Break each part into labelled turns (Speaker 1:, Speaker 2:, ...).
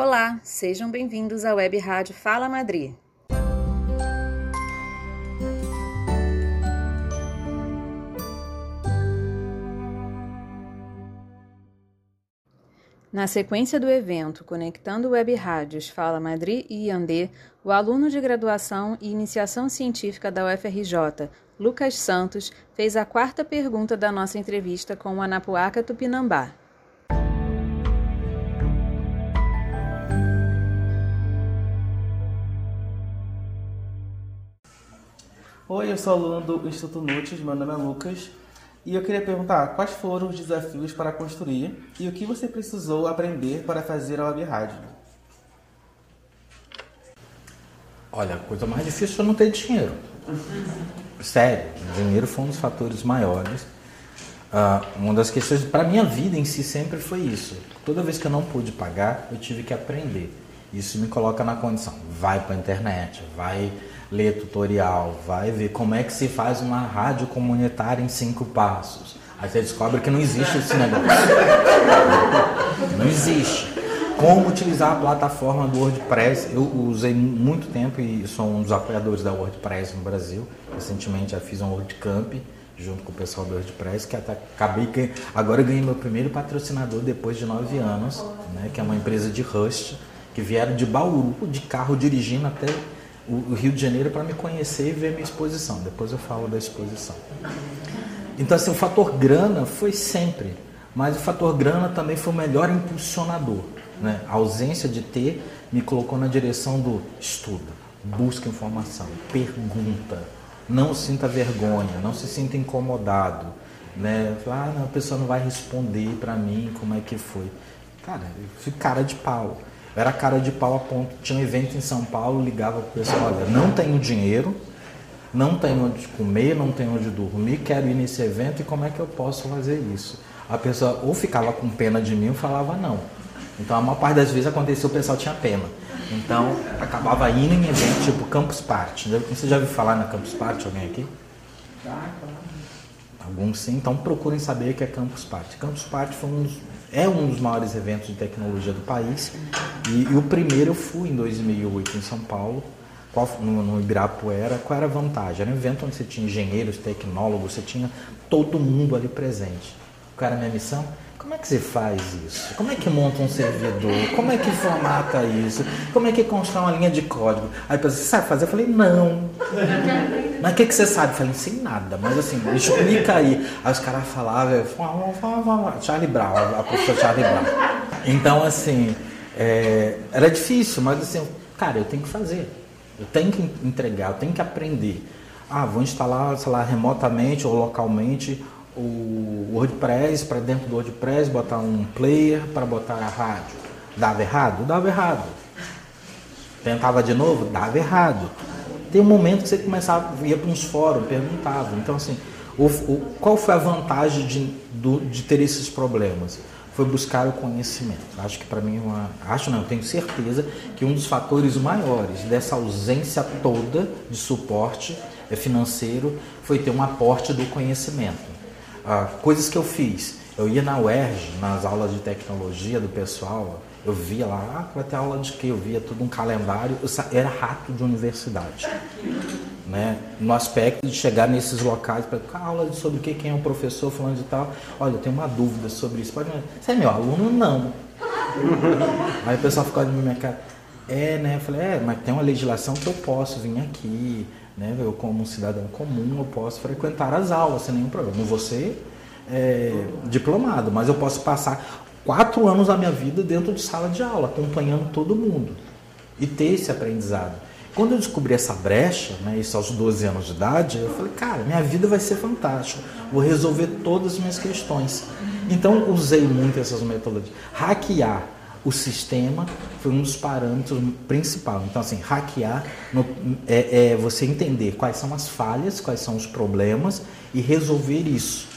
Speaker 1: Olá, sejam bem-vindos à Web Rádio Fala Madrid. Na sequência do evento Conectando Web Rádios Fala Madrid e Iandê, o aluno de graduação e iniciação científica da UFRJ, Lucas Santos, fez a quarta pergunta da nossa entrevista com o Anapuaca Tupinambá.
Speaker 2: Oi, eu sou aluno do Instituto Nutis, meu nome é Lucas e eu queria perguntar quais foram os desafios para construir e o que você precisou aprender para fazer a web rádio.
Speaker 3: Olha, a coisa mais difícil é não ter dinheiro. Sério, dinheiro foi um dos fatores maiores. Uh, uma das questões para minha vida em si sempre foi isso. Toda vez que eu não pude pagar, eu tive que aprender. Isso me coloca na condição. Vai para a internet, vai ler tutorial, vai ver como é que se faz uma rádio comunitária em cinco passos. Aí você descobre que não existe esse negócio. Não existe. Como utilizar a plataforma do WordPress? Eu usei muito tempo e sou um dos apoiadores da WordPress no Brasil. Recentemente já fiz um WordCamp junto com o pessoal do WordPress, que até acabei que agora ganhei meu primeiro patrocinador depois de nove anos, né, que é uma empresa de Rust, que vieram de Bauru de carro dirigindo até o Rio de Janeiro para me conhecer e ver minha exposição. Depois eu falo da exposição. Então, assim, o fator grana foi sempre, mas o fator grana também foi o melhor impulsionador. Né? A ausência de ter me colocou na direção do estudo, busca informação, pergunta, não sinta vergonha, não se sinta incomodado. Né? Ah, não, a pessoa não vai responder para mim como é que foi. Cara, eu fui cara de pau. Era cara de pau a ponto. Tinha um evento em São Paulo, ligava pro pessoal, olha, não tenho dinheiro, não tenho onde comer, não tenho onde dormir, quero ir nesse evento e como é que eu posso fazer isso? A pessoa ou ficava com pena de mim ou falava não. Então a maior parte das vezes aconteceu o pessoal tinha pena. Então acabava indo em eventos tipo Campus Party. Você já ouviu falar na Campus Party? Alguém aqui? Alguns sim, então procurem saber o que é Campus Party. Campus Party foi um dos é um dos maiores eventos de tecnologia do país. E, e o primeiro eu fui em 2008 em São Paulo, qual, no, no Ibirapuera. Qual era a vantagem? Era um evento onde você tinha engenheiros, tecnólogos, você tinha todo mundo ali presente. Qual era a minha missão? Como é que você faz isso? Como é que monta um servidor? Como é que formata isso? Como é que constrói uma linha de código? Aí você sabe fazer? Eu falei, não. Mas o que, que você sabe? Eu falei, sem nada, mas assim, explica aí. Aí os caras falavam, Charlie Brown, a professora Charlie Brown. Então, assim, é, era difícil, mas assim, cara, eu tenho que fazer. Eu tenho que entregar, eu tenho que aprender. Ah, vou instalar, sei lá, remotamente ou localmente o WordPress para dentro do WordPress, botar um player para botar a rádio. Dava errado? Dava errado. Tentava de novo? Dava errado. Tem um momento que você começava, ia para uns fóruns, perguntava. Então, assim, o, o, qual foi a vantagem de, do, de ter esses problemas? Foi buscar o conhecimento. Acho que para mim, uma, acho não, tenho certeza que um dos fatores maiores dessa ausência toda de suporte é financeiro foi ter um aporte do conhecimento ah, coisas que eu fiz. Eu ia na UERJ, nas aulas de tecnologia do pessoal, eu via lá, ah, vai ter aula de quê? Eu via tudo um calendário, eu era rato de universidade. Né? No aspecto de chegar nesses locais para aula sobre o que, quem é o professor, falando de tal. Olha, eu tenho uma dúvida sobre isso. Pode Você é meu aluno? Não. Aí o pessoal ficou olhando na minha cara. É, né? Eu falei, é, mas tem uma legislação que eu posso vir aqui, né? Eu, como um cidadão comum, eu posso frequentar as aulas sem nenhum problema. Ser é, diplomado, mas eu posso passar quatro anos da minha vida dentro de sala de aula, acompanhando todo mundo e ter esse aprendizado. Quando eu descobri essa brecha, né, isso aos 12 anos de idade, eu falei, cara, minha vida vai ser fantástica, vou resolver todas as minhas questões. Então, usei muito essas metodologias. Hackear o sistema foi um dos parâmetros principais. Então, assim, hackear no, é, é, você entender quais são as falhas, quais são os problemas e resolver isso.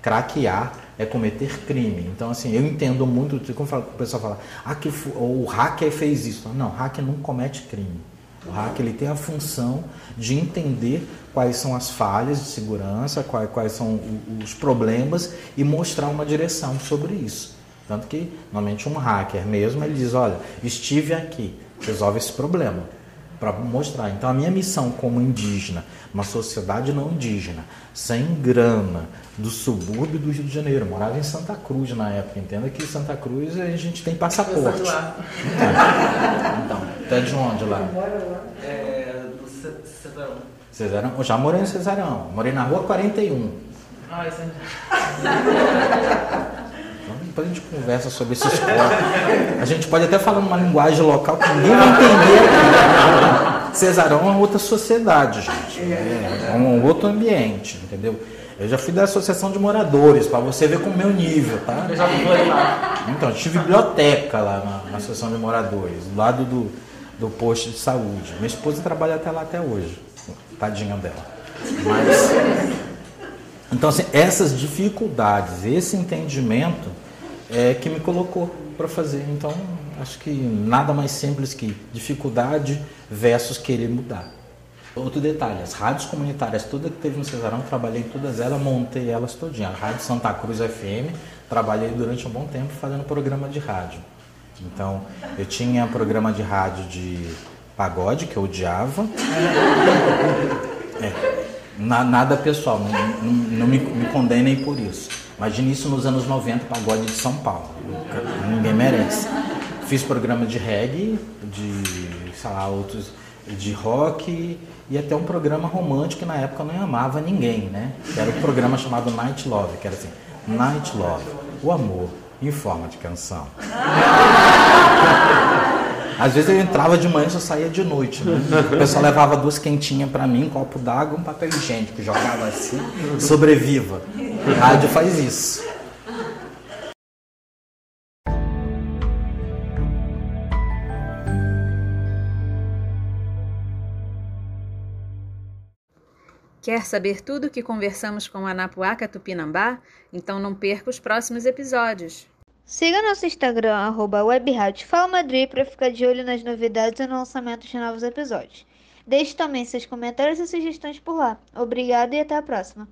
Speaker 3: Craquear é cometer crime. Então, assim, eu entendo muito, como o pessoal fala, ah, que o hacker fez isso. Não, hacker não comete crime. O hacker ele tem a função de entender quais são as falhas de segurança, quais, quais são os problemas e mostrar uma direção sobre isso. Tanto que, normalmente, um hacker mesmo, ele diz, olha, estive aqui, resolve esse problema, para mostrar. Então, a minha missão como indígena, uma sociedade não indígena, sem grana, do subúrbio do Rio de Janeiro, eu morava em Santa Cruz na época, entenda que Santa Cruz a gente tem passaporte. É. Então, até de onde lá?
Speaker 2: É, do Cesarão.
Speaker 3: Cesarão? Eu já morei em Cesarão, morei na rua 41.
Speaker 2: Ah, isso aí.
Speaker 3: Depois a gente conversa sobre esses corpos. A gente pode até falar numa linguagem local que ninguém vai entender. Cesarão é uma outra sociedade, gente. É um outro ambiente, entendeu? Eu já fui da associação de moradores, para você ver com o meu nível, tá?
Speaker 2: Eu já fui lá.
Speaker 3: Então, tive biblioteca lá na, na associação de moradores, do lado do, do posto de saúde. Minha esposa trabalha até lá até hoje. Tadinha dela. Mas. Então, assim, essas dificuldades, esse entendimento é que me colocou para fazer. Então, acho que nada mais simples que dificuldade versus querer mudar. Outro detalhe, as rádios comunitárias, toda que teve no Cesarão, trabalhei em todas elas, montei elas todinha. A Rádio Santa Cruz FM, trabalhei durante um bom tempo fazendo programa de rádio. Então, eu tinha programa de rádio de pagode, que eu odiava. É, na, nada pessoal, não, não, não me, me condenem por isso. Imagine isso nos anos 90, pagode de São Paulo. Ninguém merece. Fiz programa de reggae, de, sei lá, outros, de rock e até um programa romântico que na época eu não amava ninguém, né? Que era um programa chamado Night Love, que era assim, Night Love, o amor em forma de canção. Às vezes eu entrava de manhã e só saía de noite. Né? O pessoal levava duas quentinhas para mim, um copo d'água um papel higiênico, jogava assim, sobreviva. rádio faz isso.
Speaker 1: Quer saber tudo o que conversamos com a Anapuaca Tupinambá? Então não perca os próximos episódios.
Speaker 4: Siga nosso Instagram, arroba para ficar de olho nas novidades e no lançamento de novos episódios. Deixe também seus comentários e sugestões por lá. Obrigado e até a próxima.